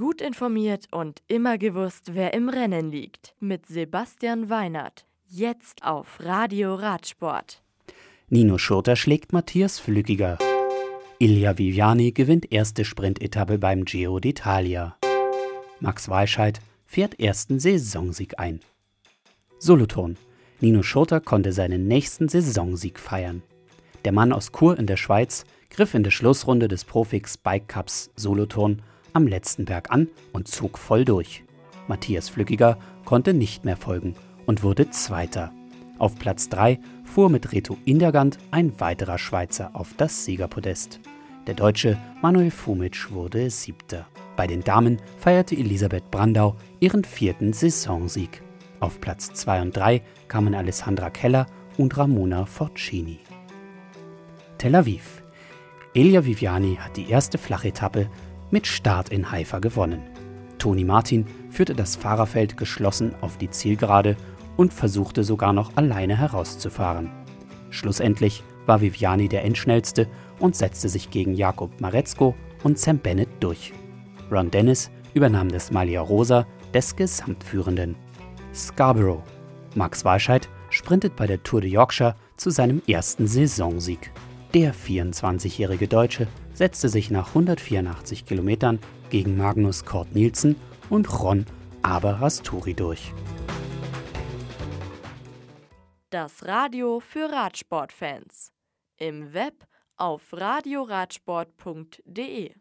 Gut informiert und immer gewusst, wer im Rennen liegt. Mit Sebastian Weinert. Jetzt auf Radio Radsport. Nino Schurter schlägt Matthias Flückiger. Ilja Viviani gewinnt erste Sprintetappe beim Giro d'Italia. Max Walscheid fährt ersten Saisonsieg ein. Solothurn. Nino Schurter konnte seinen nächsten Saisonsieg feiern. Der Mann aus Chur in der Schweiz griff in der Schlussrunde des Profix Bike Cups Solothurn am letzten Berg an und zog voll durch. Matthias Flückiger konnte nicht mehr folgen und wurde Zweiter. Auf Platz 3 fuhr mit Reto Indergand ein weiterer Schweizer auf das Siegerpodest. Der Deutsche Manuel Fumic wurde Siebter. Bei den Damen feierte Elisabeth Brandau ihren vierten Saisonsieg. Auf Platz 2 und 3 kamen Alessandra Keller und Ramona Forcini. Tel Aviv. Elia Viviani hat die erste Flachetappe mit Start in Haifa gewonnen. Toni Martin führte das Fahrerfeld geschlossen auf die Zielgerade und versuchte sogar noch alleine herauszufahren. Schlussendlich war Viviani der Endschnellste und setzte sich gegen Jakob Maretzko und Sam Bennett durch. Ron Dennis übernahm das Malia Rosa des Gesamtführenden. Scarborough. Max Walscheid sprintet bei der Tour de Yorkshire zu seinem ersten Saisonsieg. Der 24-jährige Deutsche setzte sich nach 184 Kilometern gegen Magnus Kort Nielsen und Ron Aberasturi durch. Das Radio für Radsportfans. Im Web auf radioradsport.de